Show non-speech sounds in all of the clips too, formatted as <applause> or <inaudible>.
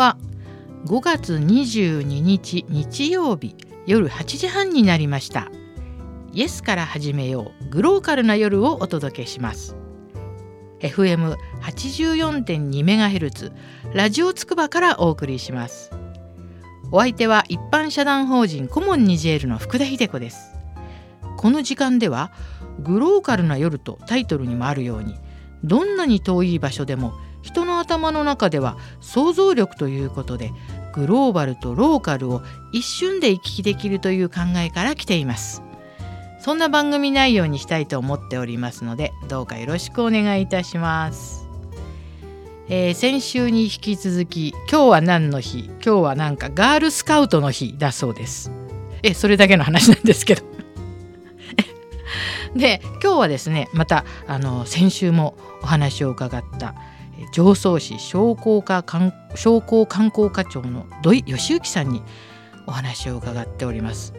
は5月22日日曜日夜8時半になりました。イエスから始めようグローカルな夜をお届けします。FM84.2MHz ラジオつくばからお送りします。お相手は一般社団法人コモンニジェールの福田秀子です。この時間ではグローカルな夜とタイトルにもあるようにどんなに遠い場所でも人の頭の中では想像力ということでグローバルとローカルを一瞬で行き来できるという考えから来ています。そんな番組内容にしたいと思っておりますのでどうかよろしくお願いいたします、えー、先週に引き続き今日は何の日今日はなんかガールスカウトの日だそうです。えそれだけの話なんですけど。<laughs> で今日はですねまたあの先週もお話を伺った常総市商工課商工観光課長の土井義行さんにお話を伺っております。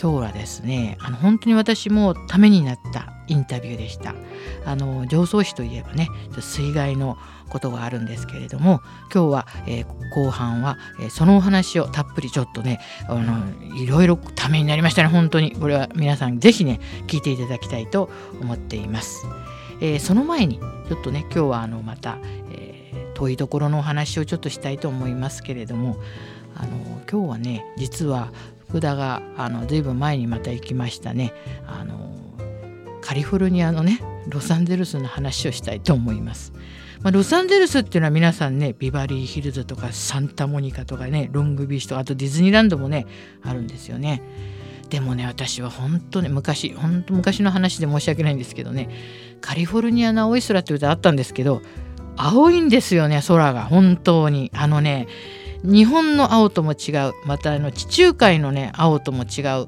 今日はですねあの本当に私もためになったインタビューでした。あの常総市といえばね水害のことがあるんですけれども今日は、えー、後半は、えー、そのお話をたっぷりちょっとねあのいろいろためになりましたね。本当に。これは皆さん是非ね聞いていただきたいと思っています、えー、その前にちょっとね今日はあのまた、え遠いところのお話をちょっとしたいと思いますけれどもあの今日はね実は福田があの随分前にまた行きましたねあのカリフォルニアのねロサンゼルスの話をしたいと思います。まあ、ロサンゼルスっていうのは皆さんねビバリーヒルズとかサンタモニカとかねロングビーチとかあとディズニーランドもねあるんですよね。でもね私は本当ね昔本当昔の話で申し訳ないんですけどねカリフォルニアの青い空って歌あったんですけど青いんですよね空が本当にあのね日本の青とも違うまたあの地中海のね青とも違う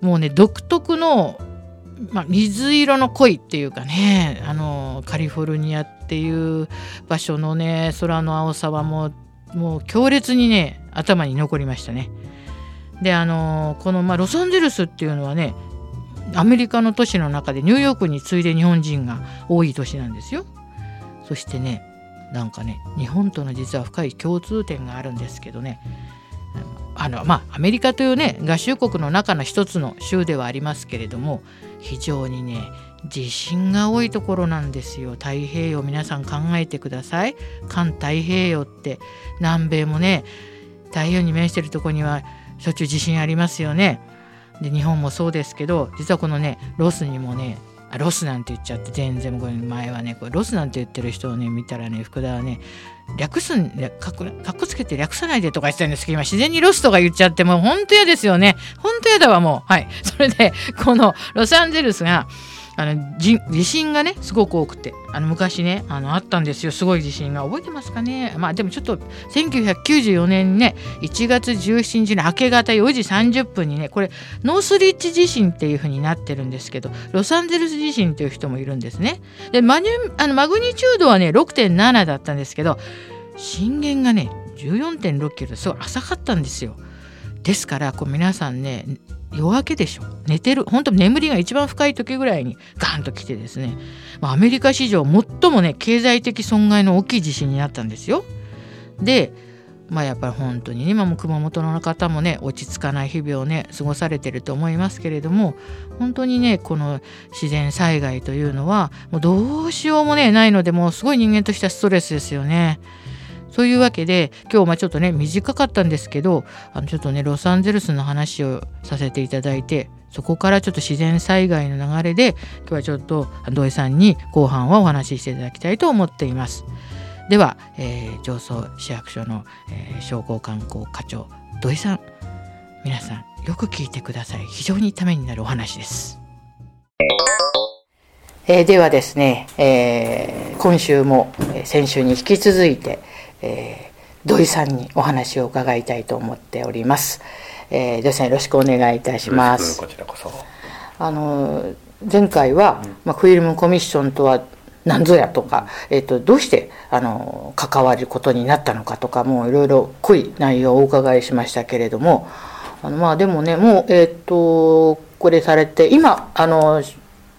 もうね独特の、まあ、水色の濃いっていうかねあのカリフォルニアっていう場所のね空の青さはもうもう強烈にね頭に残りましたね。であのこの、まあ、ロサンゼルスっていうのはねアメリカの都市の中でニューヨークに次いで日本人が多い都市なんですよ。そしてねなんかね日本との実は深い共通点があるんですけどね。あのまあアメリカというね合衆国の中の一つの州ではありますけれども非常にね地震が多いところなんですよ。太平洋皆さん考えてください。環太平洋って南米もね太平洋に面してるとこにはしょっちゅう地震ありますよね。で日本もそうですけど実はこのねロスにもねロスなんて言っちゃって全然これ前はねこれロスなんて言ってる人をね見たらね福田はね略すんかっこつけて略さないでとか言ってたんですけど今自然にロスとか言っちゃってもうほんと嫌ですよね。ほんと嫌だわもう。はい。それでこのロサンゼルスがあの地震がねすごく多くてあの昔ねあのあったんですよ。すごい地震が。覚えてますかね？まあでもちょっと1994年ね1月17日の明け方4時30分にねこれノースリッチ地震っていう風になってるんですけどロサンゼルス地震っていう人もいるんですね。でマニあのマグニチュードはね6.7だったんですけど震源がね14.6キロすごい浅かったんですよ。ですからこう皆さんね夜明けでしょ寝てる本当眠りが一番深い時ぐらいにガンと来てですね、まあ、アメリカ史上最もね経済的損害の大きい地震になったんですよ。でまあやっぱり本当に今も熊本の方もね落ち着かない日々をね過ごされてると思いますけれども本当にねこの自然災害というのはもうどうしようもねないのでもうすごい人間としてはストレスですよね。そういうわけで今日まあちょっとね短かったんですけどあのちょっとねロサンゼルスの話をさせていただいてそこからちょっと自然災害の流れで今日はちょっと土井さんに後半はお話ししていただきたいと思っています。では、えー、上層市役所の、えー、商工観光課長土井さん皆さんよく聞いてください非常にためになるお話です。えー、ではですね、えー、今週も先週に引き続いてえー、土井さんにお話を伺いたいと思っております。えー、土井さんよろしくお願いいたします。こちらこそ。あの前回は、うん、まあ、フィルムコミッションとは何ぞやとか、えーと、どうしてあの関わることになったのかとかもういろいろ濃い内容をお伺いしましたけれどもあのまあでもねもうえっ、ー、とこれされて今あの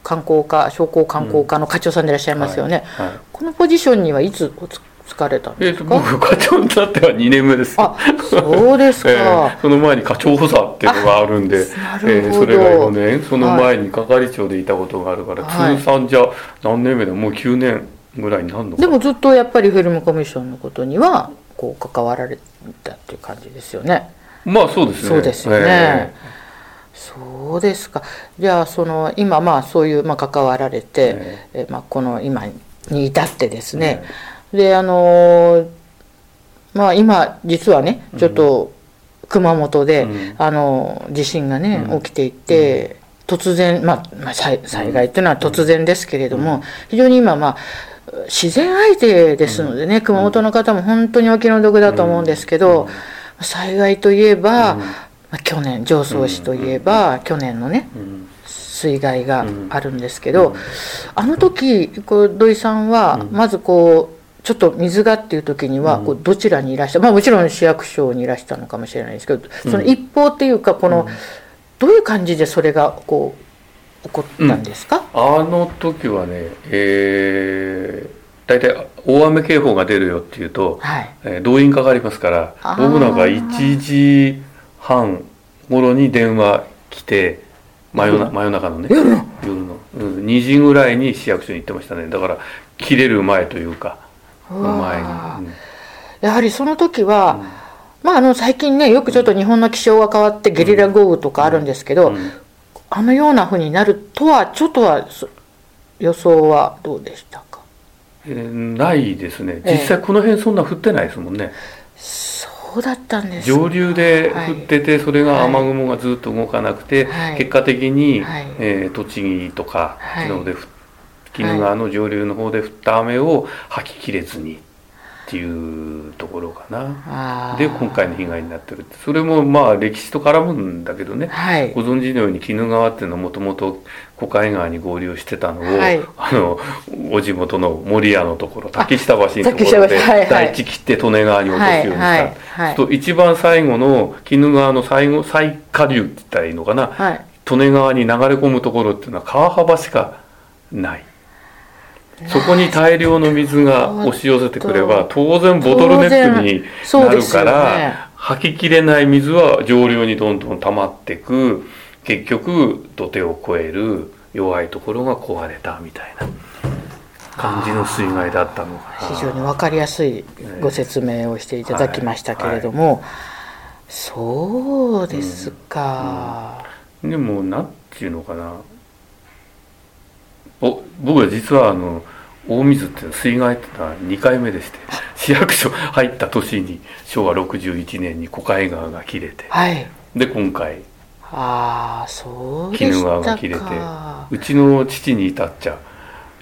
観光課商工観光課の課長さんでいらっしゃいますよね、うんはいはい、このポジションにはいつおつ疲れたんですか、僕課長になっては2年目です。あそうですか、<laughs> えーその前に課長補佐っていうのがあるんで、えーそれが4年その前に係長でいたことがあるから、はい。通算じゃ何年目だ？もう9年ぐらいになるのかでもずっとやっぱりフィルムコミッションのことにはこう関わられたっていう感じですよね。まあそうですね。そうですよね。そうですか。じゃあその今まあそういうまあ関わられて、ええ。まあこの今に至ってですね。であのーまあ今実はねちょっと熊本で、うん。あの地震がね、うん。起きていて、突然まあ、まあ、災災害っていうのは突然ですけれども、非常に今まあ自然相手ですのでね、熊本の方も本当にお気の毒だと思うんですけど、災害といえば、去年常総市といえば、去年のねうん。水害がうん。あるんですけど、あの時こう土井さんはうん。まずこうちょっと水がっていう時にはうん。こうどちらにいらしたまあもちろん市役所にいらしたのかもしれないですけどその一方っていうかこのどういう感じでそれがこう起こったんですか、あの時はね、えー、大体大雨警報が出るよっていうと、はい。えー動員かかりますから僕なんか1時半頃に電話来て真夜な真夜中のね夜の。夜の、うん、2時ぐらいに市役所に行ってましたね。だから切れる前というかうわ前に、やはりその時は、まああの最近ねよくちょっと日本の気象が変わってゲリラ豪雨とかあるんですけど、うん。あのような風になるとはちょっとはそ予想はどうでしたか？えーないですね。ええ。実際この辺そんな降ってないですもんね、そうだったんです上流で降っててそれがはい。雨雲がずっと動かなくて、はい。結果的に、はい。えー栃木とかはい。の方で降っ鬼怒川の上流の方で降った雨を吐ききれずにっていうところかな。で今回の被害になってるそれもまあ歴史と絡むんだけどね。はい。ご存知のように鬼怒川っていうのはもともと小海川に合流してたのを、はい。あのお地元の守屋のところ竹下橋のところで大地切って利根川に落とすようにした、はいはいはい。と一番最後の鬼怒川の最後最下流って言ったらいいのかな、はい。利根川に流れ込むところっていうのは川幅しかない。そこに大量の水が押し寄せてくれば当然ボトルネックになるから、ね吐ききれない水は上流にどんどん溜まってく結局土手を越える弱いところが壊れたみたいな感じの水害だったのか。な非常に分かりやすいご説明をしていただきましたけれども、そうですか、でもなんていうのかなお僕は実はあの大水っていうの水害っていうのは2回目でして市役所入った年に昭和61年に小海川が切れてはい。で今回ああそうで鬼川が切れてかうちの父に至っちゃ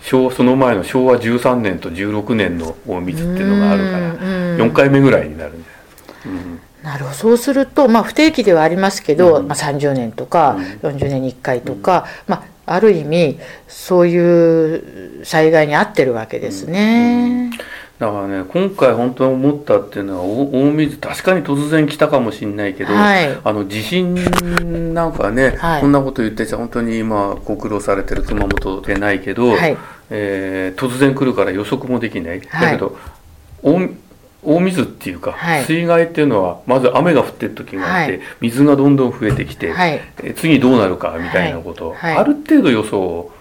昭和その前の昭和13年と16年の大水っていうのがあるからうんうん4回目ぐらいになるんじゃないですか、うん。なるほど。そうすると、まあ、不定期ではありますけど、うん。まあ、30年とかうん。40年に1回とか、まあ、ある意味そういう災害に遭ってるわけですね。だからね今回本当に思ったっていうのはお大水確かに突然来たかもしれないけど、はい。あの地震なんかね、はい。こんなこと言ってちゃ本当に今ご苦労されてる熊本でないけど、はい。えー突然来るから予測もできない、はいだけど大大水っていうか、はい。水害っていうのはまず雨が降ってる時があって、はい。水がどんどん増えてきて、はい。えー次どうなるかみたいなことある程度予想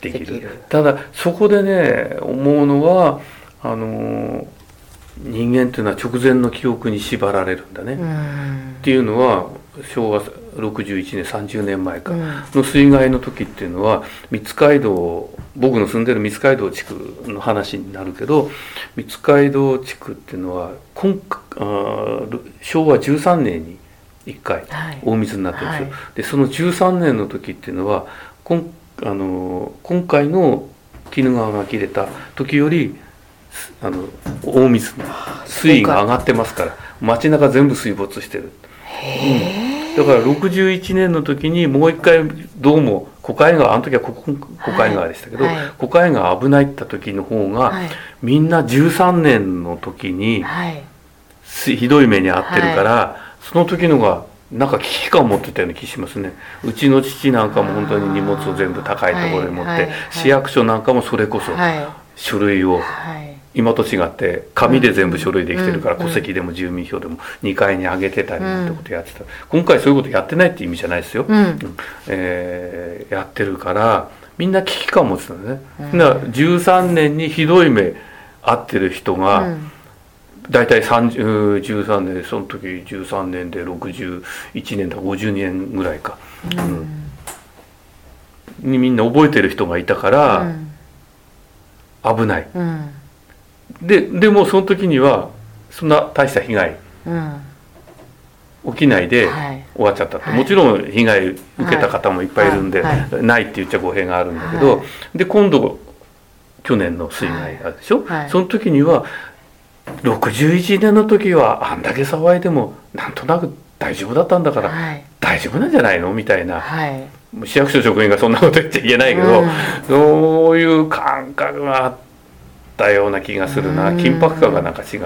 できる。ただそこでね思うのはあのー人間っていうのは直前の記憶に縛られるんだね、うっんていうのは昭和61年30年前かうん。の水害の時っていうのは三街道僕の住んでる三街道地区の話になるけど三街道地区っていうのは今あー昭和13年に1回はい。大水になってるんですよ、はい。でその13年の時っていうのはこんあの今回の鬼怒川が切れた時よりすあの大水の水位が上がってますから街中全部水没してる。へえだから61年の時にもう一回どうも小海川あの時は小小海川でしたけど、はい。小海川危ないった時の方が、はい。みんな13年の時にはい。すひどい目に遭ってるから、その時のがなんか危機感を持ってたような気しますね。うちの父なんかも本当に荷物を全部高いところに持って、市役所なんかもそれこそはい。書類をはい今と違って紙で全部書類できてるからうん。戸籍でも住民票でも2階に上げてたりなんてことやってた。今回そういうことやってないって意味じゃないですよ、うん。えーやってるからみんな危機感を持つのね、うん。だから13年にひどい目合ってる人が、うん。大体30 13年その時13年で61年だ50年ぐらいか、うん。にみんな覚えてる人がいたから危ない、うんででもその時にはそんな大した被害うん起きないではい。終わっちゃったって、はい。もちろん被害受けた方もいっぱいいるんで、はい。はないって言っちゃ語弊があるんだけど、はい。で今度去年の水害あるでしょ、はい。その時には61年の時はあんだけ騒いでもなんとなく大丈夫だったんだから、はい。大丈夫なんじゃないの？みたいな。はい。市役所職員がそんなこと言っちゃいけないけど、うん。そういう感覚があったような気がするな。うん。緊迫感がなんか違って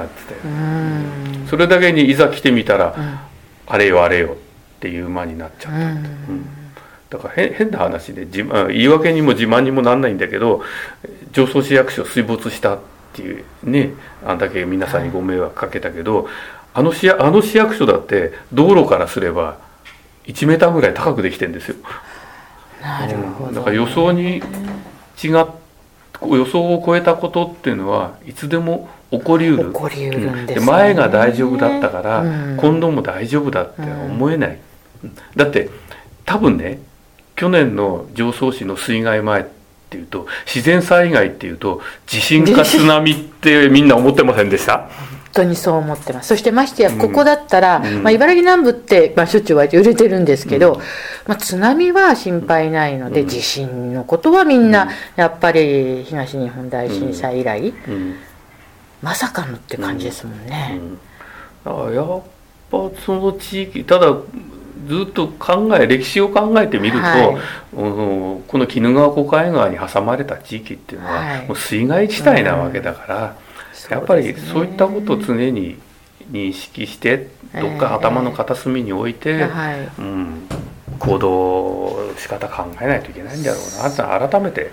それだけにいざ来てみたら、うん。あれよあれよっていう間になっちゃった、うん。だから変変な話で自慢言い訳にも自慢にもなんないんだけど上層市役所水没したっていうねあんだけ皆さんにご迷惑かけたけど、あの市あの市役所だって道路からすれば1メーターぐらい高くできてんですよ。なるほどうん。だから予想に違っ予想を超えたことっていうのはいつでも起こりうる。起こりうるんですね。で前が大丈夫だったから、うん。今度も大丈夫だって思えない、だって多分ね去年の常総市の水害前っていうと自然災害っていうと地震か津波ってみんな思ってませんでした？本当にそう思ってます。そしてましてやここだったら、うん。まあ、茨城南部って、まあ、しょっちゅう割と揺れてるんですけど、まあ、津波は心配ないので、うん。地震のことはみんうん。なやっぱり東日本大震災以来、うん。まさかのって感じですもんね。だからやっぱその地域ただずっと考え歴史を考えてみると、はい。うんこの鬼怒川小海川に挟まれた地域っていうのは、はい。もう水害地帯なわけだから、やっぱりそういったことを常に認識してどっか頭の片隅に置いて、はい。うん、行動仕方考えないといけないんだろうなって改めて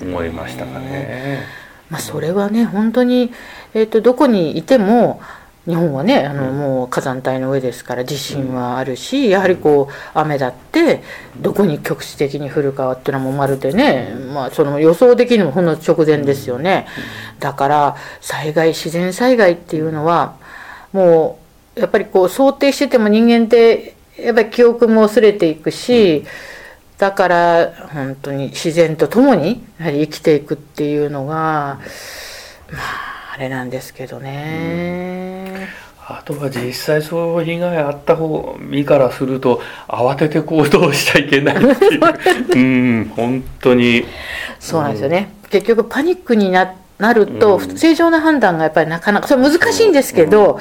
思いましたかね。まあ、それはね本当に、えー、とどこにいても日本はねあの、うん。もう火山帯の上ですから地震はあるしやはりこう雨だってどこに局地的に降るかっていうのはもうまるでね、まあ、その予想できるのもほんの直前ですよね。だから災害自然災害っていうのはもうやっぱりこう想定してても人間ってやっぱり記憶も薄れていくし、だから本当に自然と共にやはり生きていくっていうのがまああれなんですけどね。あとは実際そういう被害あった方身からすると慌てて行動しちゃいけないっていう。<laughs> うん本当に。そうなん。ですよね、結局パニックにななると、うん。正常な判断がやっぱりなかなかそれ難しいんですけど、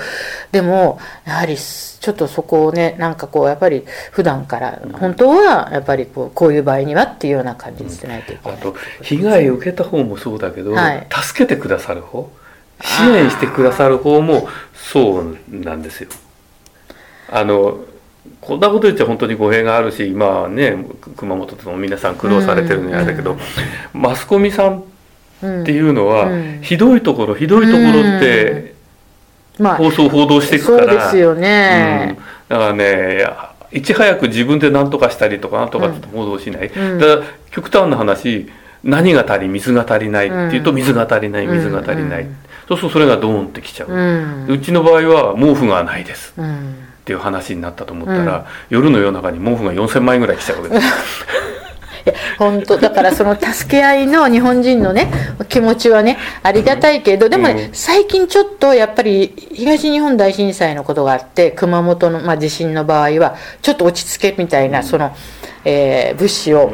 でもやはりちょっとそこをねなんかこうやっぱり普段から本当はやっぱりこうこういう場合にはっていうような感じにしてないといけない、あと被害を受けた方もそうだけど、はい。助けてくださる方支援してくださる方もそうなんですよ。あのこんなこと言っちゃ本当に語弊があるし今はね熊本でも皆さん苦労されてるのにあれだけど、マスコミさんうんっていうのは、うん。ひどいところひどいところってまあ放送報道していくそから、うですよね、うん、だからねいち早く自分で何とかしたりとか何とかって報道しない、うん。だから極端な話何が足り水が足りないっていうとうん。水が足りない水が足りない、うんそうするとそれがドーンってきちゃう、ううんちの場合は毛布がないです。うん。っていう話になったと思ったら、うん。夜の夜中に毛布が4,000枚ぐらい来ちゃうわけです。<laughs> いや本当だからその助け合いの日本人のね気持ちはねありがたいけどでもね、うん。最近ちょっとやっぱり東日本大震災のことがあって熊本の、まあ、地震の場合はちょっと落ち着けみたいな、その、えー物資を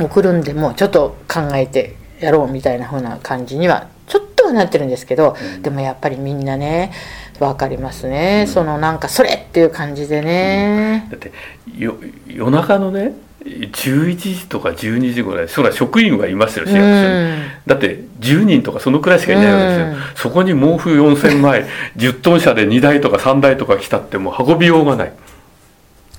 送るんでもちょっと考えてやろうみたいな風な感じにはなってるんですけど、うん。でもやっぱりみんなね分かりますね、そのなんかそれっていう感じでね。だってよ夜中のね11時とか12時ぐらいそら職員はいますよ市役所に、うん。だって10人とかそのくらいしかいないわけですよ、うん。そこに毛布4000枚 <laughs> 10トン車で2台とか3台とか来たってもう運びようがない、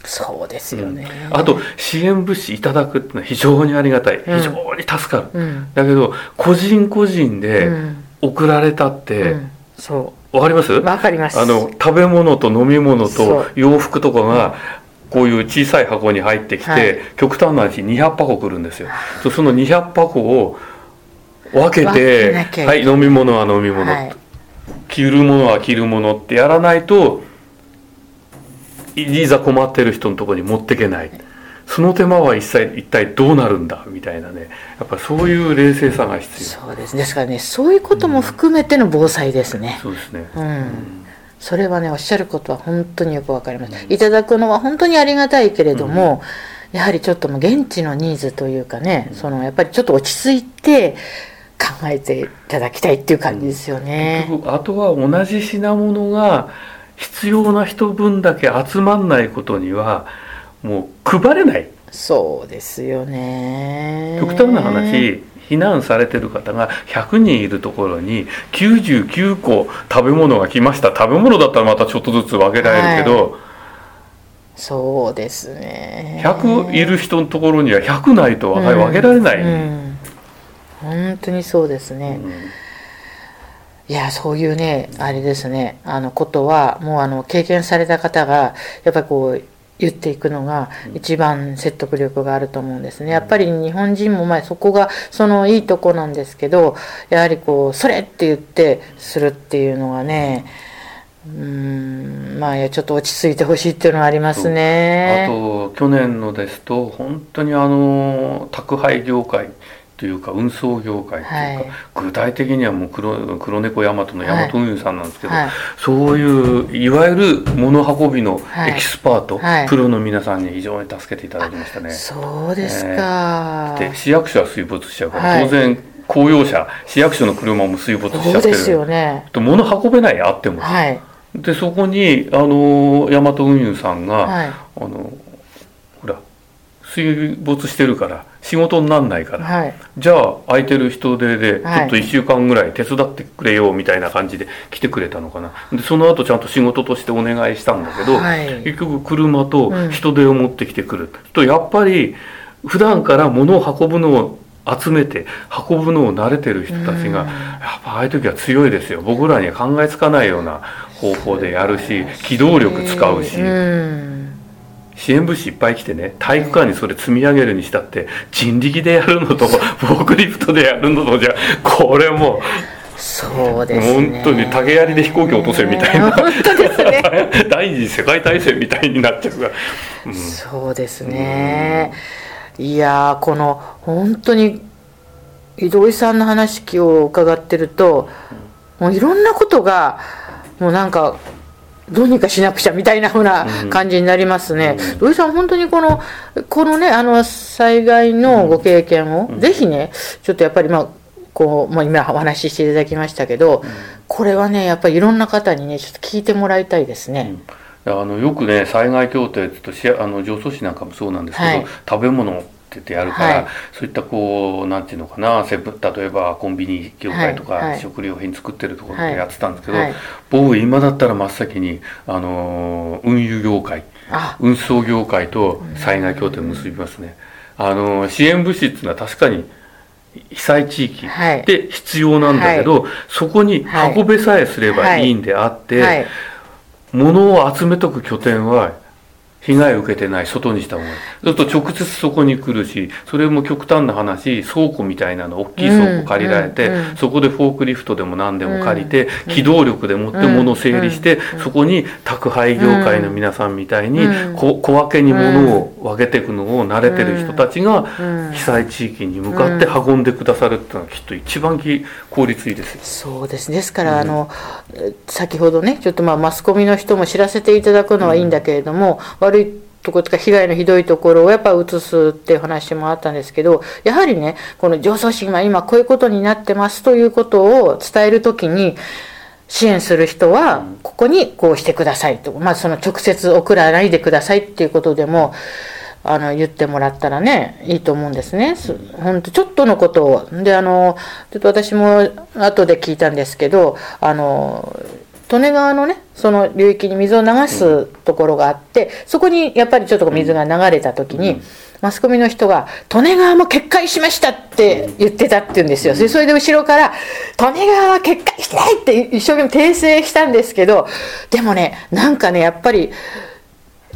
そうですよね。あと支援物資いただくってのは非常にありがたい。うん。非常に助かる、うん。だけど個人個人でうん送られたって、うんそわかります？うわかります。あの食べ物と飲み物と洋服とかがこういう小さい箱に入ってきて、はい。極端な話200箱来るんですよ。その200箱を分け分てはいい。飲み物は飲み物、はい。着るものは着るものってやらないといいざ困ってる人のところに持ってけない。その手間は一切一体どうなるんだみたいなね。やっぱそういう冷静さが必要。そうですですからねそういうことも含めての防災ですね、そうですね、うん。それはねおっしゃることは本当によくわかります、いただくのは本当にありがたいけれども、やはりちょっともう現地のニーズというかね、そのやっぱりちょっと落ち着いて考えていただきたいっていう感じですよね。あとは同じ品物が必要な人分だけ集まんないことにはもう配れない。そうですよね。極端な話避難されてる方が100人いるところに99個食べ物が来ました。食べ物だったらまたちょっとずつ分けられるけど、そうですね。100いる人のところには100ないと分けられない、うん。本当にそうですね。うん。いやそういうねあれですね。あのことはもうあの経験された方がやっぱりこう言っていくのが一番説得力があると思うんですね。やっぱり日本人もまあそこがそのいいとこなんですけどやはりこうそれって言ってするっていうのはねうーんまあちょっと落ち着いてほしいっていうのはありますあね。と去年のですと本当にあの宅配業界というか運送業界というか、はい。具体的にはもう黒黒猫大和の大和運輸さんなんですけど、はい。そういういわゆる物運びのはい。エキスパート、はい。プロの皆さんに非常に助けていただきましたね。そうですか。で市役所は水没しちゃうから、はい。当然公用車市役所の車も水没しちゃってる。そうですよね。で物運べないあっても、はい。でそこにあの大和運輸さんが、はい。あのほら水没してるから仕事になんないから、はい。じゃあ空いてる人手でちはい。ょっと1週間ぐらい手伝ってくれよみたいな感じで来てくれたのかな。でその後ちゃんと仕事としてお願いしたんだけど、はい。結局車とうん。人手を持ってきてくる、とやっぱり普段から物を運ぶのを集めて運ぶのを慣れてる人たちが、うん。やっぱああいう時は強いですよ。僕らには考えつかないような方法でやるし機動力使うし。うん支援物資いっぱい来てね体育館にそれ積み上げるにしたって人力でやるのとフォークリフトでやるのとじゃこれもそうですね。本当に竹槍で飛行機落とせみたいな本当ですね。<laughs> 第二次世界大戦みたいになっちゃうから、うんそうですね。いやーこの本当に井戸井さんの話を伺ってると、もういろんなことがもうなんかどうにかしなくちゃみたいなふうなうん。感じになりますね。うん。土井さん本当にこのこのねあの災害のご経験を、うん。ぜひねちょっとやっぱりまあこう、まあ、今お話ししていただきましたけど、これはねやっぱりいろんな方にねちょっと聞いてもらいたいですね。あのよくね災害協定って言うとしあの上層市なんかもそうなんですけど、はい。食べ物っててやるから、はい。そういったこうなんていうのかなセブン例えばコンビニ業界とか、はい。はい。食料品作ってるところはいでやってたんですけど、はい。僕今だったら真っ先にあの運輸業界あ。運送業界と災害協定を結びますね。あの支援物資っていうのは確かに被災地域はい。で必要なんだけど、そこに運べさえすればいいんであって、はい。物を集めとく拠点は被害を受けてない外にした方がいいそうすると直接そこに来るしそれも極端な話倉庫みたいなの大きい倉庫借りられて、うんうんうん。そこでフォークリフトでも何でも借りて、うん機動力で持って物を整理して、うんそこに宅配業界の皆さんみたいに、うん。こ小分けに物を分けていくのを慣れてる人たちがうん被災地域に向かって運んでくださるっていうのはきっと一番き効率いいですよ。そうです。ですから、あのえ先ほどねちょっとまあマスコミの人も知らせていただくのはいいんだけれども、悪いとことか被害のひどいところをやっぱ映すっていう話もあったんですけどやはりねこの上層市が今こういうことになってますということを伝えるときに支援する人はここにこうしてくださいと、まあ、その直接送らないでくださいっていうことでもあの言ってもらったらねいいと思うんですね。す本当ちょっとのことをであのちょっと私も後で聞いたんですけどあの利根川のねその流域に水を流すところがあってそこにやっぱりちょっと水が流れた時に、マスコミの人が「利根川も決壊しました」って言ってたって言うんですよ、それで後ろから「利根川は決壊してない!」って一生懸命訂正したんですけどでもねなんかねやっぱり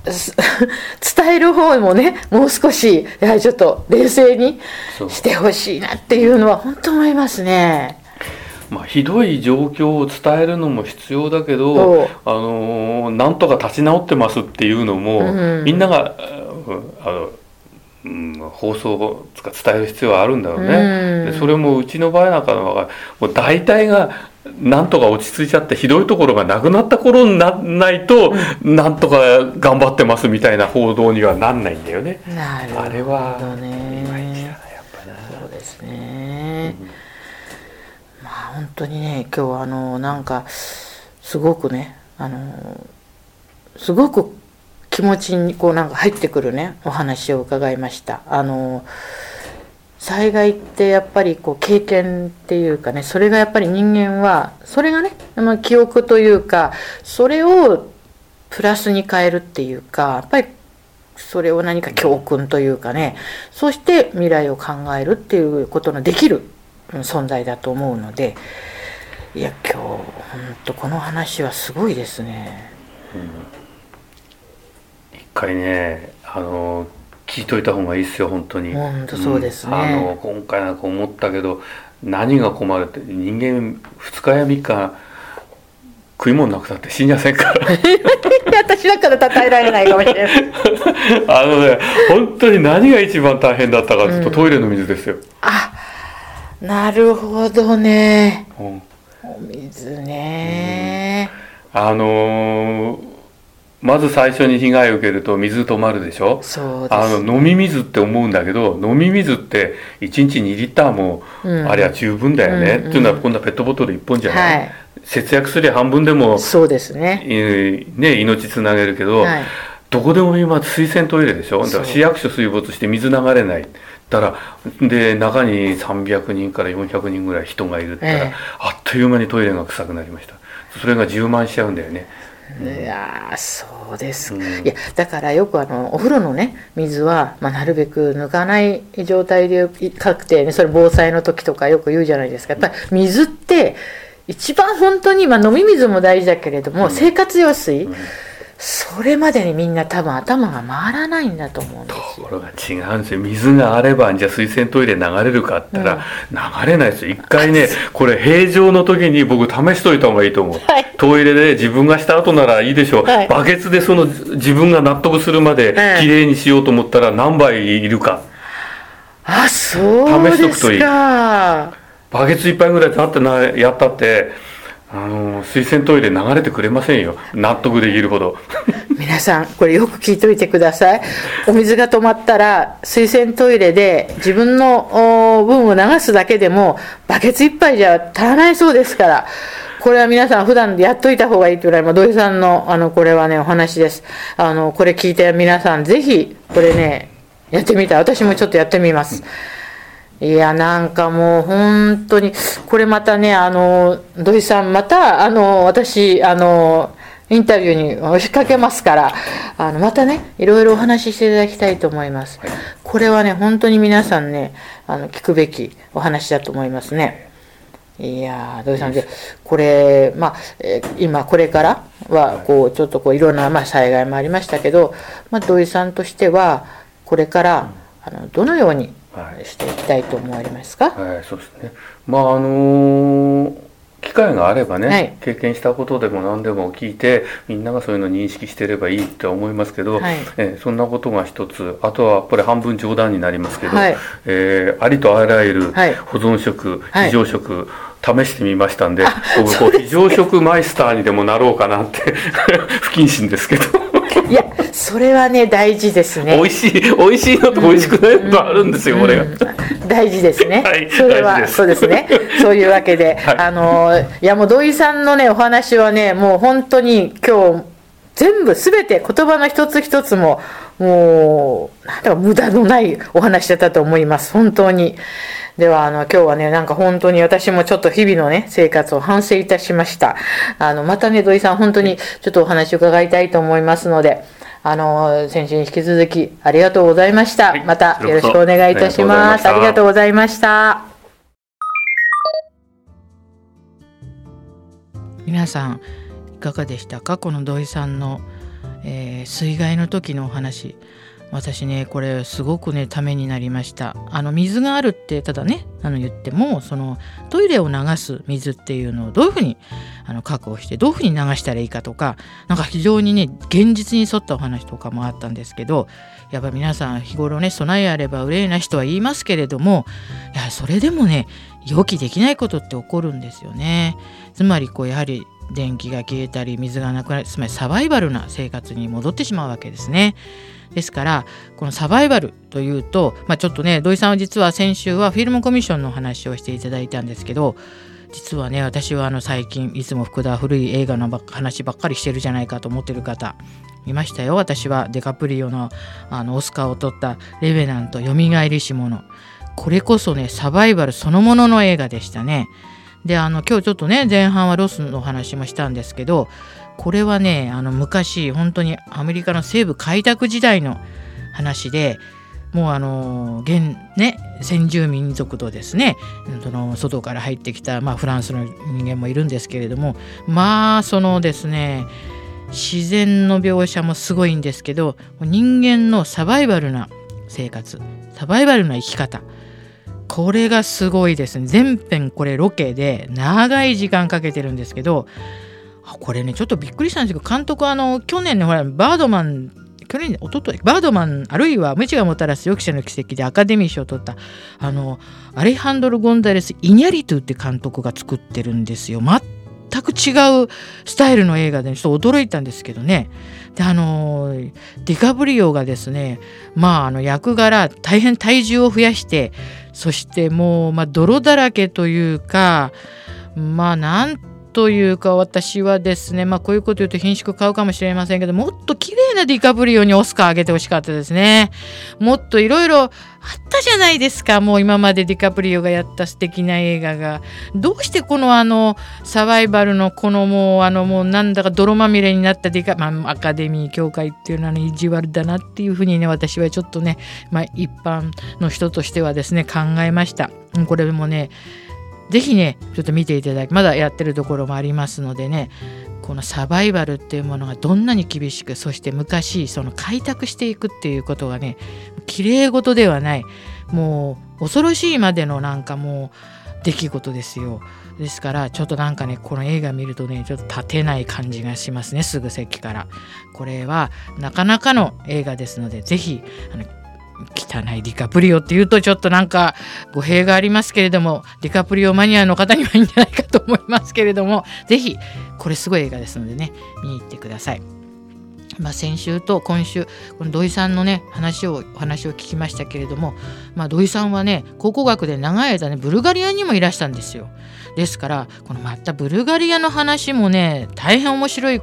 伝える方もねもう少しやはりちょっと冷静にしてほしいなっていうのは本当思いますね。まあ、ひどい状況を伝えるのも必要だけそどう、あのーなんとか立ち直ってますっていうのも、うん。みんなが、うんあのうん、放送つか伝える必要はあるんだろうね、うん。でそれもうちの場合なんかのはもう大体がなんとか落ち着いちゃってひどいところがなくなった頃にならないと、なんとか頑張ってますみたいな報道にはなんないんだよね。なるほどね。あれはいまいちだなやっぱな。そうですね。まあ本当にね今日はあのなんかすごくねあのすごく気持ちにこうなんか入ってくるねお話を伺いました。あの災害ってやっぱりこう経験っていうかねそれがやっぱり人間はそれがね記憶というかそれをプラスに変えるっていうかやっぱりそれを何か教訓というかねそして未来を考えるっていうことのできる存在だと思うのでいや今日本当この話はすごいですね。一回ねあの聞いといた方がいいですよ本当に。本当そうですねんあの今回なんか思ったけど何が困るって人間2日や3日食い物なくたって死にやせんから <laughs> 私だから称えられないかもしれない。<laughs> あのね本当に何が一番大変だったかというと、うんトイレの水ですよ、あなるほどね。うんお水ね。あのーまず最初に被害を受けると水止まるでしょ？そうです。あの飲み水って思うんだけど飲み水って1日2リッターもうんありゃ十分だよね、うんっていうのは今度はペットボトル1本じゃない、はい。節約すりゃ半分でも、そうですね。えーね、命つなげるけど、はい。どこでも今水洗トイレでしょ？だから市役所水没して水流れない。だからで中に300人から400人ぐらい人がいるったら、ええ。あっという間にトイレが臭くなりました。それが充満しちゃうんだよね。いやーそうですか、うん。いやだからよくあのお風呂のね水は、まあ、なるべく抜かない状態で確定ねそれ防災の時とかよく言うじゃないですか。やっぱり水って一番本当に、まあ、飲み水も大事だけれども、うん。生活用水、んそれまでにみんな多分頭が回らないんだと思うんですよ。ところが違うんですよ水があればじゃあ水洗トイレ流れるかって言ったら、流れないですよ。一回ねこれ平常の時に僕試しといた方がいいと思う、はい。トイレで自分がした後ならいいでしょう、はい。バケツでその自分が納得するまでええ。きれいにしようと思ったら何杯いるか。あそうです試しとくといい。かバケツ一杯ぐらいだってなやったってあの水洗トイレ流れてくれませんよ。納得できるほど。皆さんこれよく聞いといてください。お水が止まったら水洗トイレで自分の分を流すだけでもバケツ一杯じゃ足らないそうですから。これは皆さん普段でやっといた方がいいというのは今土井さんのあのこれはねお話です。あのこれ聞いて皆さんぜひこれねやってみたい。私もちょっとやってみます、いや、なんかもう本当に、これまたね、あの、土井さん、また、あの、私、あの、インタビューに押しかけますから、あの、またね、いろいろお話ししていただきたいと思います。これはね、本当に皆さんね、あの、聞くべきお話だと思いますね。いやー土井さんでこれ、まあえー今これからはこうちょっとこういろんな、まあ、災害もありましたけど、まあ、土井さんとしてはこれからあのどのようにはいしていきたいと思われますか、はい、そうですね。まああの機会があればね、はい。経験したことでも何でも聞いてみんながそういうのを認識してればいいって思いますけど、はい。えーそんなことが一つあとはこれ半分冗談になりますけど、はい。えーありとあらゆるはい。保存食、はい。非常食、試してみましたんで、僕こう非常食マイスターにでもなろうかなって <laughs> 不謹慎ですけどいやそれはね大事ですね美味しい美味しいのと美味しくないのとあるんですよ、これが。大事ですね。はいそれはそうですね。そういうわけで、<laughs> はいあのいやもう土井さんのねお話はねもう本当に今日全部すべて言葉の一つ一つももうなんだか無駄のないお話だったと思います本当に。ではあの今日はねなんか本当に私もちょっと日々のね生活を反省いたしました。あのまたね土井さん本当にちょっとお話を伺いたいと思いますので。あの先週に引き続きありがとうございました、はい、またよろしくお願いいたしますありがとうございました皆さんいかがでしたか？この土井さんの、えー、水害の時のお話。私ねこれすごくねためになりました。あの水があるってただねあの言ってもそのトイレを流す水っていうのをどういうふうにあの確保してどういうふうに流したらいいかとかなんか非常にね現実に沿ったお話とかもあったんですけどやっぱ皆さん日頃ね備えあれば憂いな人は言いますけれどもいやそれでもね予期できないことって起こるんですよねつまりこうやはり電気が消えたり水がなくなりつまりサバイバルな生活に戻ってしまうわけですね。ですからこのサバイバルというと、まあ、ちょっとね土井さんは実は先週はフィルムコミッションの話をしていただいたんですけど実はね私はあの最近いつも福田古い映画の話ばっかりしてるじゃないかと思ってる方いましたよ私はデカプリオのあのオスカーを取った「レベナントよみがえりし者」これこそねサバイバルそのものの映画でしたね。であの今日ちょっとね前半はロスの話もしたんですけどこれはねあの昔本当にアメリカの西部開拓時代の話でもうあの現ね先住民族とですねその外から入ってきた、まあ、フランスの人間もいるんですけれどもまあそのですね自然の描写もすごいんですけど人間のサバイバルな生活サバイバルな生き方これがすごいですね。全編これロケで長い時間かけてるんですけどこれねちょっとびっくりしたんですけど監督あの去年ねほらバードマン去年おととバードマンあるいは無知がもたらす予期者の奇跡でアカデミー賞を取ったあのアレハンドル・ゴンザレス・イニャリトゥって監督が作ってるんですよ。全く違うスタイルの映画でちょっと驚いたんですけどね。であのディカブリオがですねまああの役柄大変体重を増やしてそしてもう、まあ、泥だらけというかまあなんというか私はですねまあこういうこと言うと品種買うかもしれませんけどもっと綺麗なディカプリオにオスカーあげてほしかったですね。もっといろいろあったじゃないですか。もう今までディカプリオがやった素敵な映画が。どうしてこのあのサバイバルのこのもうあのもうなんだか泥まみれになったディカ、まあ、アカデミー協会っていうのは、意地悪だなっていうふうにね私はちょっとね、まあ、一般の人としてはですね考えました。これもね是非ねちょっと見ていただきまだやってるところもありますのでねこのサバイバルっていうものがどんなに厳しくそして昔その開拓していくっていうことがねきれい事ではないもう恐ろしいまでのなんかもう出来事ですよ。ですからちょっとなんかねこの映画見るとねちょっと立てない感じがしますねすぐ席から。これはなかなかの映画ですので是非あの汚いディカプリオっていうとちょっとなんか語弊がありますけれどもディカプリオマニアの方にはいいんじゃないかと思いますけれども是非これすごい映画ですのでね見に行ってください。まあ、先週と今週この土井さんのね話をお話を聞きましたけれども、まあ、土井さんはね考古学で長い間ねブルガリアにもいらしたんですよ。ですからこのまたブルガリアの話もね大変面白い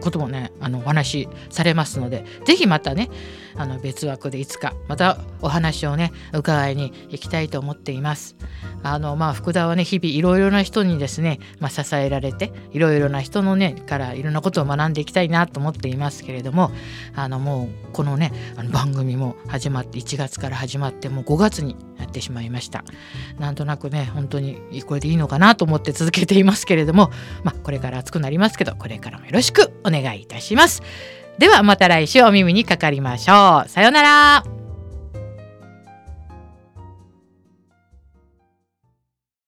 こともねあのお話しされますので是非またねあの別枠でいつかまたお話をね伺いに行きたいと思っています。あのまあ福田はね日々いろいろな人にですね、まあ、支えられていろいろな人のねからいろんなことを学んでいきたいなと思っていますけれどもあのもうこのねあの番組も始まって1月から始まってもう5月になってしまいました。なんとなくね本当にこれでいいのかなと思って続けていますけれどもまあこれから暑くなりますけどこれからもよろしくお願いいたします。ではまた来週お耳にかかりましょう。さようなら。